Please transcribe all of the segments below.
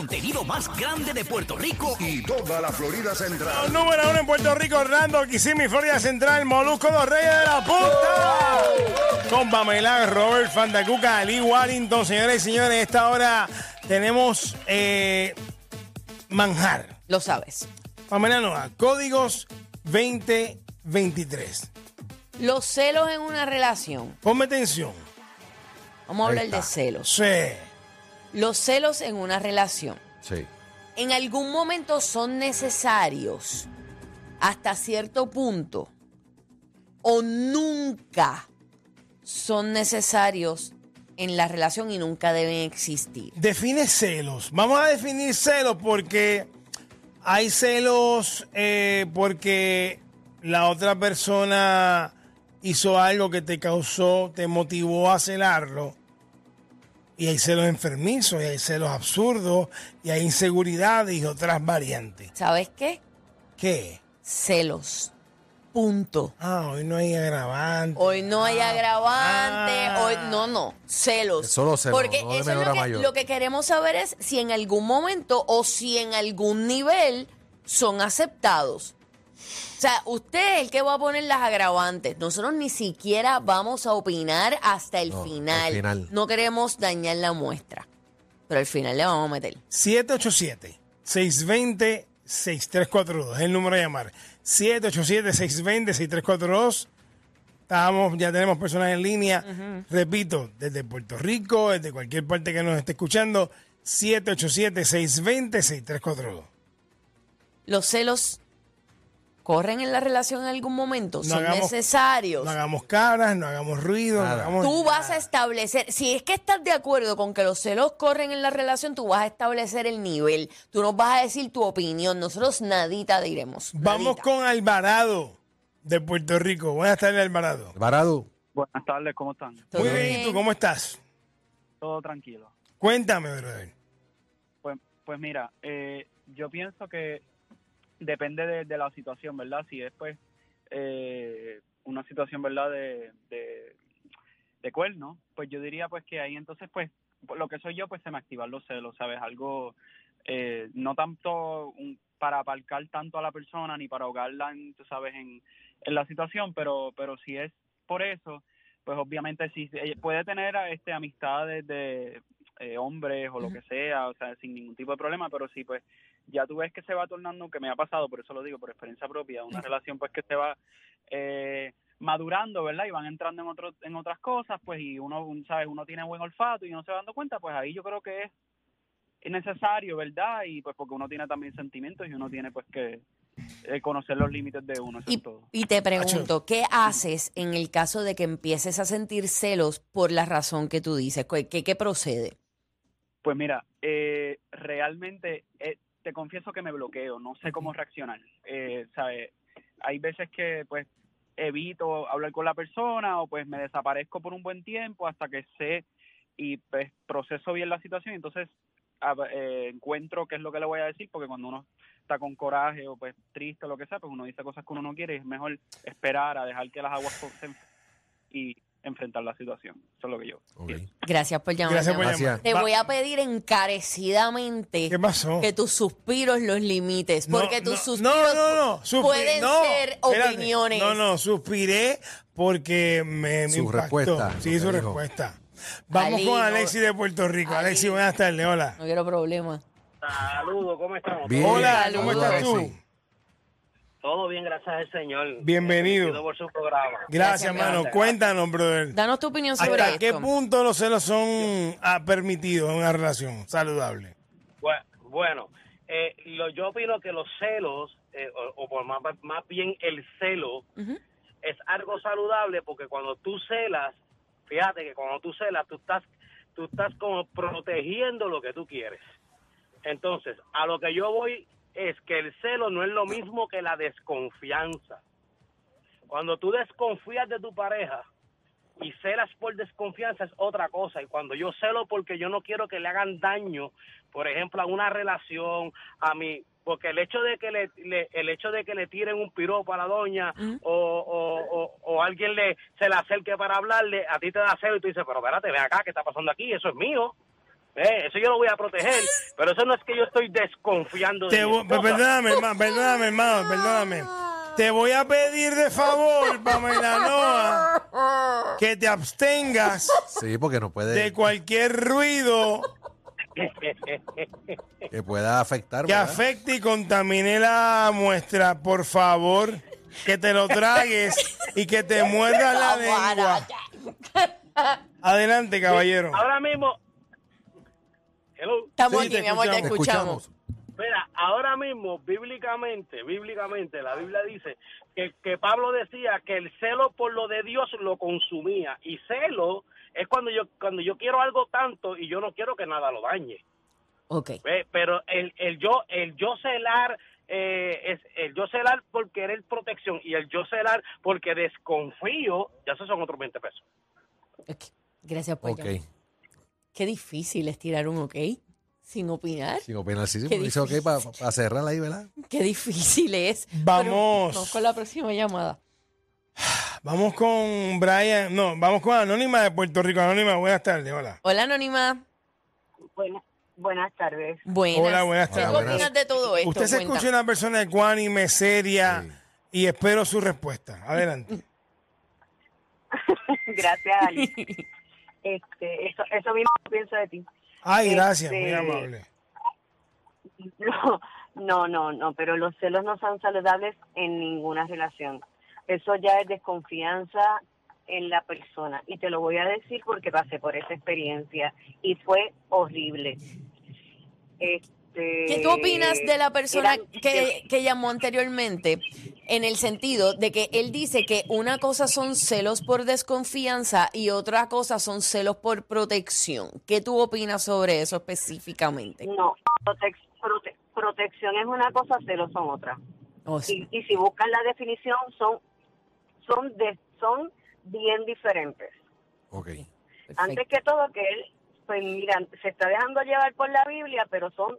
contenido más grande de Puerto Rico y toda la Florida Central. Número uno en Puerto Rico, Orlando, Kissimmee, Florida Central, Molusco, los Reyes de la Punta. Con Pamela, Robert, Fandacuca, Ali Wallington, señores y señores, esta hora tenemos eh, manjar. Lo sabes. Pamela Noa, códigos 2023. Los celos en una relación. Ponme atención. Vamos a Ahí hablar de celos. Sí. Los celos en una relación. Sí. En algún momento son necesarios hasta cierto punto o nunca son necesarios en la relación y nunca deben existir. Define celos. Vamos a definir celos porque hay celos eh, porque la otra persona hizo algo que te causó, te motivó a celarlo. Y hay celos enfermizos, y hay celos absurdos, y hay inseguridades y otras variantes. ¿Sabes qué? ¿Qué? Celos. Punto. Ah, hoy no hay agravante. Hoy no hay agravante, Ah. hoy no, no, celos. Solo celos, Porque no eso es lo que, mayor. lo que queremos saber es si en algún momento o si en algún nivel son aceptados. O sea, usted es el que va a poner las agravantes. Nosotros ni siquiera vamos a opinar hasta el No, al final. final. No queremos dañar la muestra. Pero al final le vamos a meter. 787-620-6342 es el número de llamar. 787-620-6342. Estamos, ya tenemos personas en línea. Repito, desde Puerto Rico, desde cualquier parte que nos esté escuchando. 787-620-6342. Los celos corren en la relación en algún momento. No son hagamos- necesarios. No hagamos caras, no hagamos ruido. no hagamos Tú vas a establecer, si es que estás de acuerdo con que los celos corren en la relación, tú vas a establecer el nivel. Tú nos vas a decir tu opinión. Nosotros nadita diremos. Vamos nadita. con Alvarado de Puerto Rico. Buenas tardes, Alvarado. Varado. Buenas tardes, ¿cómo están? ¿Todo Muy bien, ¿y tú cómo estás? Todo tranquilo. Cuéntame, brother. Pues, pues mira, eh, yo pienso que depende de, la situación, ¿verdad? Si es pues eh, una situación, ¿verdad? De, de, de cuerno, pues yo diría pues que ahí entonces pues lo que soy yo pues se me activan los celos, ¿sabes? Algo eh, no tanto un- para aparcar tanto a la persona ni para ahogarla, en, sabes, en, en la situación, pero pero si es por eso, pues obviamente sí eh, puede tener este amistades de eh, hombres o lo que sea, o sea, sin ningún tipo de problema, pero sí, pues ya tú ves que se va tornando, que me ha pasado, por eso lo digo, por experiencia propia, una relación pues que se va eh, madurando, ¿verdad? Y van entrando en otros en otras cosas, pues y uno, un- ¿sabes? Uno tiene buen olfato y no se va dando cuenta, pues ahí yo creo que es es necesario, ¿verdad? Y pues porque uno tiene también sentimientos y uno tiene pues que eh, conocer los límites de uno, eso Y, es todo. y te pregunto, ¿qué haces en el caso de que empieces a sentir celos por la razón que tú dices? ¿Qué, qué, qué procede? Pues mira, eh, realmente eh, te confieso que me bloqueo, no sé cómo reaccionar. Eh, ¿sabes? Hay veces que pues evito hablar con la persona o pues me desaparezco por un buen tiempo hasta que sé y pues proceso bien la situación. Entonces a- eh, encuentro qué es lo que le voy a decir porque cuando uno está con coraje o pues triste o lo que sea, pues uno dice cosas que uno no quiere y es mejor esperar a dejar que las aguas se y enfrentar la situación. Eso es lo que yo. Gracias por llamar. Gracias por Gracias. llamar. Te Va- voy a pedir encarecidamente ¿Qué pasó? que tus suspiros los limites, No, porque tus no, suspiros no, no, no, suspi- pueden no, ser espérate. opiniones. No, no, suspiré porque me, me Su impactó. respuesta, Sí, su dijo. respuesta. Vamos Ali, con Alexi de Puerto Rico. Alexi, buenas tardes, hola. No quiero problemas. Saludos, ¿cómo estamos? Bien. Hola. ¿cómo estás tú? Alexi. Todo bien, gracias al Señor. Bienvenido. Bendecido por su programa. Gracias, Gracias, mano. gracias. Cuéntanos, brother. Danos tu opinión sobre ¿Hasta qué esto. punto los celos son ah, permitidos en una relación saludable? Bue- Bueno, eh, lo- yo opino que los celos, eh, o, o por más, más bien el celo, es algo saludable porque cuando tú celas, fíjate que cuando tú celas, tú estás, tú estás como protegiendo lo que tú quieres. Entonces, a lo que yo voy es que el celo no es lo mismo que la desconfianza. Cuando tú desconfías de tu pareja y celas por desconfianza es otra cosa. Y cuando yo celo porque yo no quiero que le hagan daño, por ejemplo, a una relación, a mí, porque el hecho de que le, le- el hecho de que le tiren un piropo a la doña o, o, o, o alguien le se le acerque para hablarle, a ti te da celo y tú dices, pero espérate, ve acá, ¿qué está pasando aquí? Eso es mío. Eh, eso yo lo voy a proteger, pero eso no es que yo estoy desconfiando de Te mi vo- esposa. perdóname, hermano, perdóname, hermano, perdóname. Te voy a pedir de favor, Pamela Noa, que te abstengas Sí, porque no puede. de cualquier ruido que pueda afectar. que ¿verdad? afecte y contamine la muestra. Por favor, que te lo tragues y que te muerdas la lengua. Adelante, caballero. Ahora mismo, hello, Estamos Sí, aquí, mi amor, te escuchamos. escuchamos. mira, ahora mismo, bíblicamente, bíblicamente, la Biblia dice que, que Pablo decía que el celo por lo de Dios lo consumía. Y celo es cuando yo, cuando yo quiero algo tanto y yo no quiero que nada lo dañe. Ok. ¿Ve? Pero el, el yo, el yo celar, eh, es el yo celar por querer protección y el yo celar porque desconfío, ya esos son otros 20 pesos. Ok. Gracias por Ok. Qué difícil es tirar un ok sin opinar. Sin opinar, sí, sí, Qué porque dice ok para cerrar ahí, ¿verdad? Qué difícil es. Vamos. Pero vamos con la próxima llamada. Vamos con Brian, no, vamos con Anónima de Puerto Rico. Anónima, buenas tardes, hola. Hola, Anónima. Buenas, buenas tardes. Buenas. Hola, buenas ¿Qué tardes. tú opinas de todo esto? Usted se Cuenta. escucha una persona ecuánime, seria, y espero su respuesta. Adelante. Gracias, Ali. Este, eso, eso mismo pienso de ti. Ay, gracias, muy Este, amable. No, no, no, no, pero los celos no son saludables en ninguna relación. Eso ya es desconfianza en la persona. Y te lo voy a decir porque pasé por esa experiencia y fue horrible. Este, ¿Qué tú opinas de la persona eran- que, que llamó anteriormente? En el sentido de que él dice que una cosa son celos por desconfianza y otra cosa son celos por protección. ¿Qué tú opinas sobre eso específicamente? No, protec- prote- protección es una cosa, celos son otra. Oh, sí. y, y si buscan la definición son son de, son bien diferentes. Ok. Antes que todo que él pues mira, se está dejando llevar por la Biblia, pero son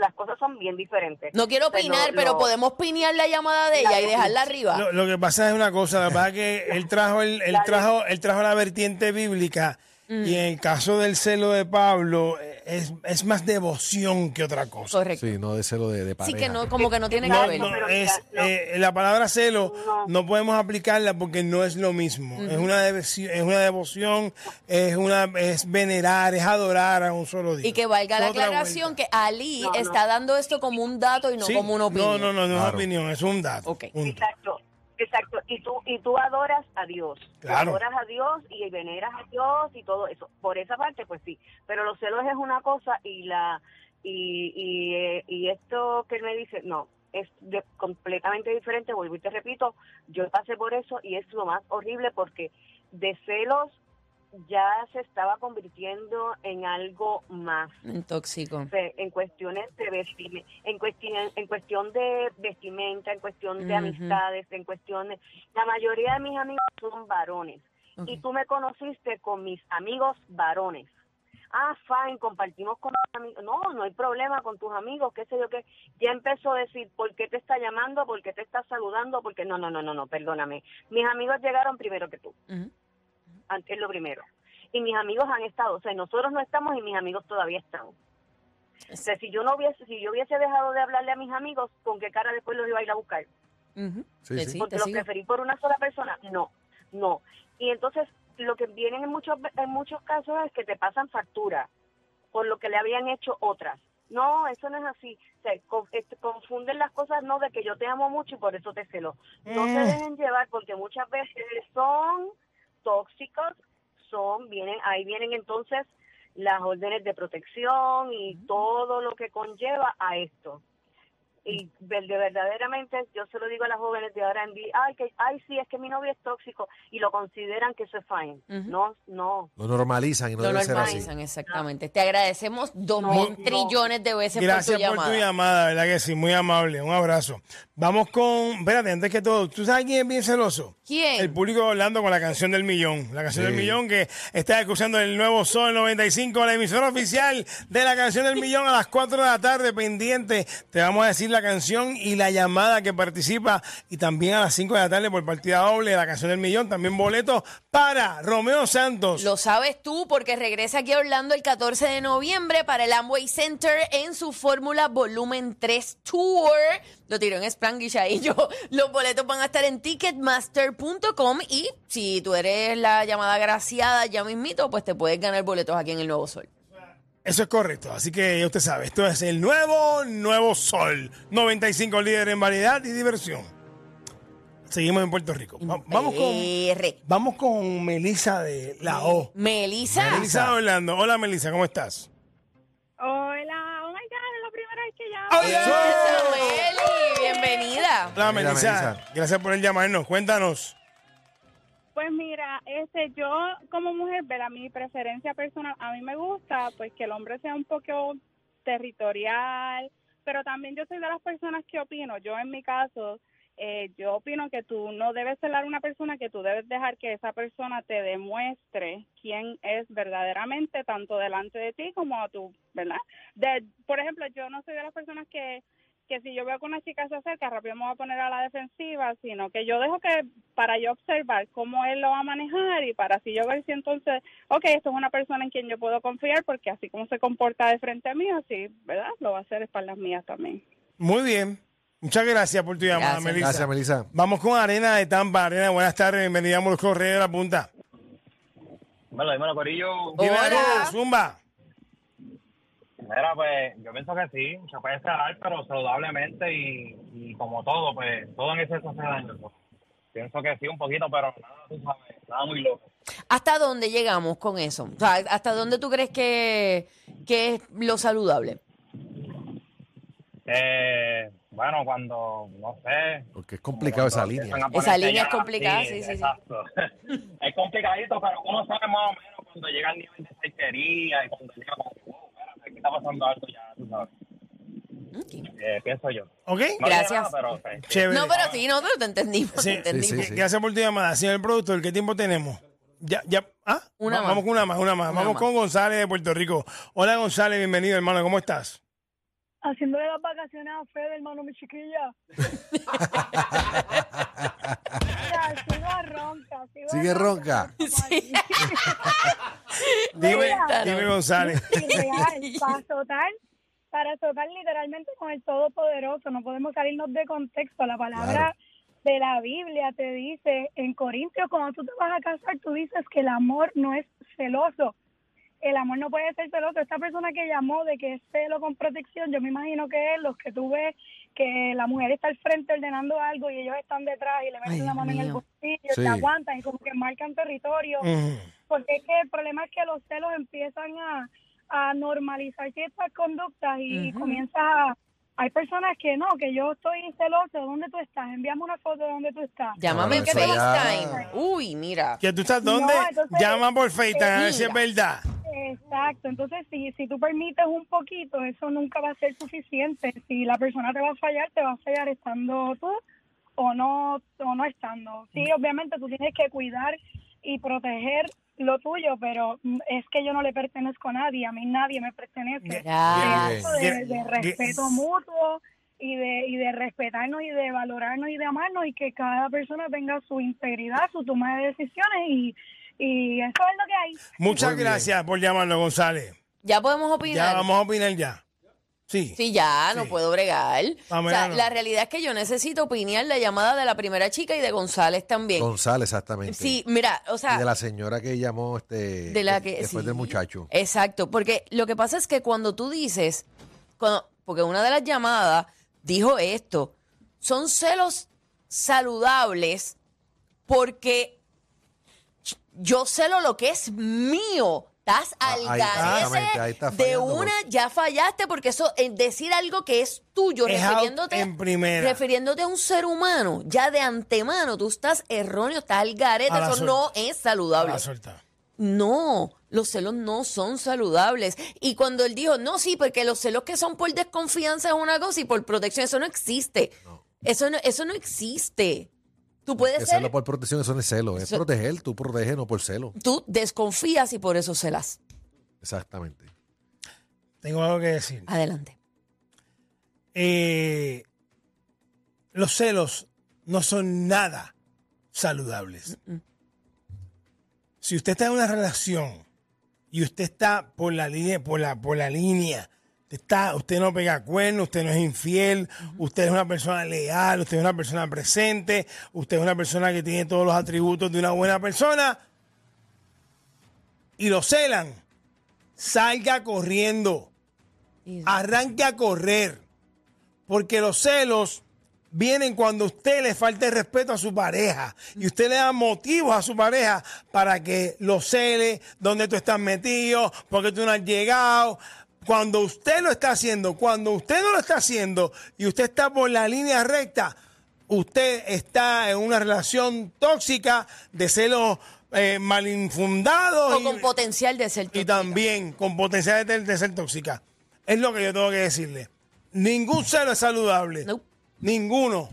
las cosas son bien diferentes. No quiero Pero opinar, lo- pero podemos pinear la llamada de ella y dejarla arriba. Lo, lo que pasa es una cosa, la verdad es que él trajo, el, él trajo, él trajo la vertiente bíblica y en el caso del celo de Pablo eh, es, es más devoción que otra cosa. Correcto. Sí, no de celo de, de Sí pareja. que no, como que no tiene No, que ver. No, es, eh, la palabra celo no. No. podemos aplicarla porque no es lo mismo. Es una devoción, es una devoción, es una es venerar, es adorar a un solo Dios. Y que valga la Es otra aclaración vuelta. que Ali No, no. está dando esto como un dato y no Sí, como una opinión. No, no, no, no es Claro. opinión, es un dato. Ok. punto. Exacto, exacto. Y tú y tú adoras a Dios. Claro. adoras a Dios y veneras a Dios y todo eso. Por esa parte, pues sí. Pero los celos es una cosa y la y y, eh, y esto que él me dice, no, es de- completamente diferente. Vuelvo y te repito, yo pasé por eso y es lo más horrible porque de celos ya se estaba convirtiendo en algo más Un tóxico. en cuestiones de vestimenta, en cuestión, en cuestión de vestimenta, en cuestión de amistades, en cuestión de... La mayoría de mis amigos son varones. Y tú me conociste con mis amigos varones. Ah, fine, compartimos con mis amigos. No, no hay problema con tus amigos, qué sé yo qué. Ya empezó a decir, ¿por qué te está llamando? ¿Por qué te está saludando? Porque no, no, no, no, no, perdóname. Mis amigos llegaron primero que tú Ujú. Antes lo primero. Y mis amigos han estado, o sea, nosotros no estamos y mis amigos todavía están. O sea, si yo no hubiese, si yo hubiese dejado de hablarle a mis amigos, ¿con qué cara después los iba a ir a buscar? Sí. sí, Porque los sigo. preferí por una sola persona. No, no. Y entonces, lo que vienen en muchos, en muchos casos es que te pasan factura por lo que le habían hecho otras. No, eso no es así. O con- este, confunden las cosas, no de que yo te amo mucho y por eso te celo. No se Mm. dejen llevar porque muchas veces son tóxicos, son, vienen, ahí vienen entonces las órdenes de protección y todo lo que conlleva a esto. Y ver- de verdaderamente, yo se lo digo a las jóvenes de ahora en día, ay, que, ay, sí, es que mi novio es tóxico y lo consideran que eso es fine. No, no. Lo normalizan y no Lo debe ser así. normalizan, exactamente. Te agradecemos dos No, mil no. trillones de veces Gracias por tu por llamada. tu llamada, ¿verdad que sí? Muy amable, un abrazo. Vamos con, espérate, antes que todo, ¿tú sabes quién es bien celoso? ¿Quién? El público hablando con la canción del millón. La canción Sí. del millón que está escuchando el nuevo Sol 95, la emisora oficial de la canción del millón a las 4 de la tarde, pendiente. Te vamos a decir la canción y la llamada que participa. Y también a las 5 de la tarde por partida doble, la canción del millón. También boletos para Romeo Santos. Lo sabes tú porque regresa aquí a Orlando el 14 de noviembre para el Amway Center en su Fórmula Volumen 3 Tour. Lo tiró en Spanglish ahí yo. Los boletos van a estar en ticketmaster.com y si tú eres la llamada graciada ya mismito, pues te puedes ganar boletos aquí en el Nuevo Sol. Eso es correcto. Así que ya usted sabe, esto es el nuevo, nuevo Sol. 95 líderes en variedad y diversión. Seguimos en Puerto Rico. Va- vamos con, vamos con Melissa de la O. Melissa. Melissa de Orlando. Hola Melissa, ¿cómo estás? Hola, oh my god, es la primera vez que llamo. Hola. Meli, bienvenida. Hola Mira, Melissa. Melissa. Gracias por el llamarnos. Cuéntanos. Pues mira, este, yo como mujer, ver a mi preferencia personal, a mí me gusta pues que el hombre sea un poco territorial, pero también yo soy de las personas que opino, yo en mi caso, eh, yo opino que tú no debes celar a una persona, que tú debes dejar que esa persona te demuestre quién es verdaderamente, tanto delante de ti como a tú, ¿verdad? De, por ejemplo, yo no soy de las personas que que si yo veo que una chica se acerca, rápido me voy a poner a la defensiva, sino que yo dejo que para yo observar cómo él lo va a manejar y para así yo ver si entonces, ok, esto es una persona en quien yo puedo confiar porque así como se comporta de frente a mí, así, ¿verdad? Lo va a hacer espaldas mías también. Muy bien. Muchas gracias por tu llamada, Gracias. Melissa. Gracias, Melissa. Vamos con Arena de Tampa. Arena, buenas tardes. Bienvenida a los Correos de la Punta. Dímelo, dímelo, Corillo. Dime Zumba. Mira, pues yo pienso que sí, se puede celar, pero saludablemente y, y como todo, pues todo en exceso hace daño. pues. Pienso que sí, un poquito, pero nada, tú sabes, nada muy loco. ¿Hasta dónde llegamos con eso? O sea, ¿hasta dónde tú crees que, que es lo saludable? Eh, bueno, cuando, no sé... Porque es complicado esa línea. Esa línea es complicada, sí, sí, sí. Exacto. es complicadito, pero uno sabe más o menos cuando llega al nivel de cerquería y cuando llega como, wow, espérate, aquí está pasando algo ya, tú sabes. Eh, pienso yo. ¿Ok? No Gracias. nada, pero. Chévere. No, pero sí, no, pero te entendimos, te Sí, entendimos. sí, sí. Gracias por tu llamada. Señor productor, ¿qué tiempo tenemos? Ya, ya. ¿Ah? Una Va- más. Vamos con una más, una más. Una Vamos más. con González de Puerto Rico. Hola, González, bienvenido, hermano. ¿Cómo estás? Haciéndole las vacaciones a Fede, hermano, mi chiquilla. Mira, sigo ronca, sigo Sigue ronca. Sí. Dime, dime, González. Para azotar, para azotar literalmente con el Todopoderoso. No podemos salirnos de contexto. La palabra de la Biblia te dice en Corintios, cuando tú te vas a casar, tú dices que el amor no es celoso. El amor no puede ser celoso. Esta persona que llamó de que es celo con protección, yo me imagino que es los que tú ves que la mujer está al frente ordenando algo y ellos están detrás y le meten Ay, la mano en el bolsillo, Sí. te aguantan y como que marcan territorio porque es que el problema es que los celos empiezan a, a normalizar ciertas conductas y Ujú. comienza a... Hay personas que no, que yo estoy celoso, ¿dónde tú estás? Envíame una foto de dónde tú estás. Llámame en FaceTime. Uy, mira. ¿Que tú estás dónde? No, entonces- Llama por FaceTime a ver si es verdad. Exacto, entonces si, si tú permites un poquito, eso nunca va a ser suficiente. Si la persona te va a fallar, te va a fallar estando tú o no, o no estando. Sí, obviamente tú tienes que cuidar y proteger lo tuyo, pero mm, es que yo no le pertenezco a nadie, a mí nadie me pertenece. Eso de, de respeto mutuo y de, y de respetarnos y de valorarnos y de amarnos y que cada persona tenga su integridad, su toma de decisiones y, y eso es lo que hay. Muchas Muy bien. gracias por llamarnos, González. Ya podemos opinar. Ya vamos a opinar ya. Sí. Sí, ya, no Sí. puedo bregar. O sea, no. la realidad es que yo necesito opinar la llamada de la primera chica y de González también. González, exactamente. Sí, mira, o sea, Y de la señora que llamó este de la que después sí. del muchacho. Exacto, porque lo que pasa es que cuando tú dices, cuando, porque una de las llamadas dijo esto, son celos saludables porque yo celo lo que es mío. Estás Ah, al ahí- exactamente, ahí garete está de fallando, una, ya fallaste porque eso, el decir algo que es tuyo, Es out refiriéndote, en primera. refiriéndote a un ser humano, ya de antemano, tú estás erróneo, estás al garete, A la eso no es saludable. Suelta. No, los celos no son saludables. Y cuando él dijo, no, sí, porque los celos que son por desconfianza es una cosa y por protección, eso no existe. Eso, no, eso no existe. Tú puedes ser, celo por protección, eso no es celo. Es Eso- proteger, tú proteges, no por celo. tú desconfías y por eso celas. Exactamente. Tengo algo que decir. Adelante. eh, los celos no son nada saludables. Si usted está en una relación y usted está por la línea, por la, por la línea, está, usted no pega cuernos, usted no es infiel, usted es una persona leal, usted es una persona presente, usted es una persona que tiene todos los atributos de una buena persona y lo celan, salga corriendo, arranque a correr, porque los celos vienen cuando usted le falta el respeto a su pareja y usted le da motivos a su pareja para que lo cele, donde tú estás metido, porque tú no has llegado. Cuando usted lo está haciendo, cuando usted no lo está haciendo y usted está por la línea recta, usted está en una relación tóxica de celos eh, malinfundados O con potencial de ser y tóxica. también con potencial de, de ser tóxica. Es lo que yo tengo que decirle. Ningún celo es saludable. Nope. Ninguno.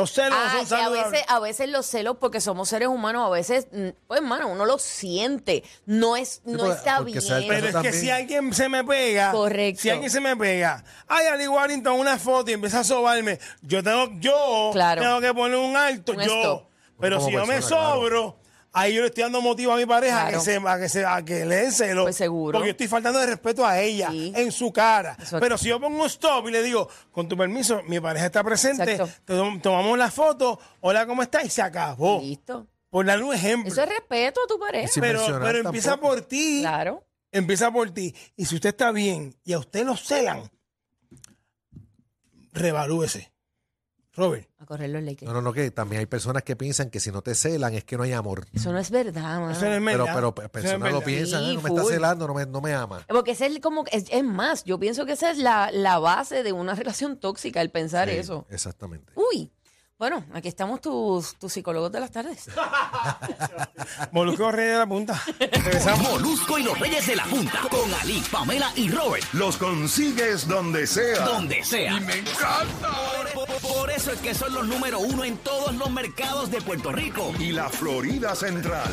Los celos Ah, no son que a saludables. veces, a veces los celos, porque somos seres humanos, a veces, mm, pues, hermano, uno lo siente. No es, no porque- está porque bien. Pero es también. que si alguien se me pega, Correcto. si alguien se me pega, ay, Ali Warrington, una foto y empieza a sobarme, yo tengo, yo Claro. tengo que poner un alto, Un yo. stop. Pero Como si yo me claro. Ahí yo le estoy dando motivo a mi pareja a que, se, a que, se, a que le den celo. Pues seguro. Porque yo estoy faltando de respeto a ella, Sí. en su cara. Exacto. Pero si yo pongo un stop y le digo, con tu permiso, mi pareja está presente, tom- tomamos la foto, hola, ¿cómo está? Y se acabó. Listo. Por darle un ejemplo. Eso es respeto a tu pareja. Pero empieza tampoco. por ti. Claro. Empieza por ti. Y si usted está bien y a usted lo celan, revalúese. Robert. A correr los Lakers. No, no, no, que también hay personas que piensan que si no te celan es que no hay amor. Eso no es verdad, mano. Eso no es Pero, verdad. pero no es personas lo piensan, Sí, "Eh, no me está celando, no me, no me ama. Porque ese es como, es, es más, yo pienso que esa es la, la base de una relación tóxica, el pensar Sí, eso. Exactamente. Uy, bueno, aquí estamos tus, tus psicólogos de las tardes. Molusco Rey de la Punta. Regresamos. Molusco y los Reyes de la Punta. Con Ali, Pamela y Robert. Los consigues donde sea. Donde sea. Y me encanta. Por, eso es que son los número uno en todos los mercados de Puerto Rico. Y la Florida Central.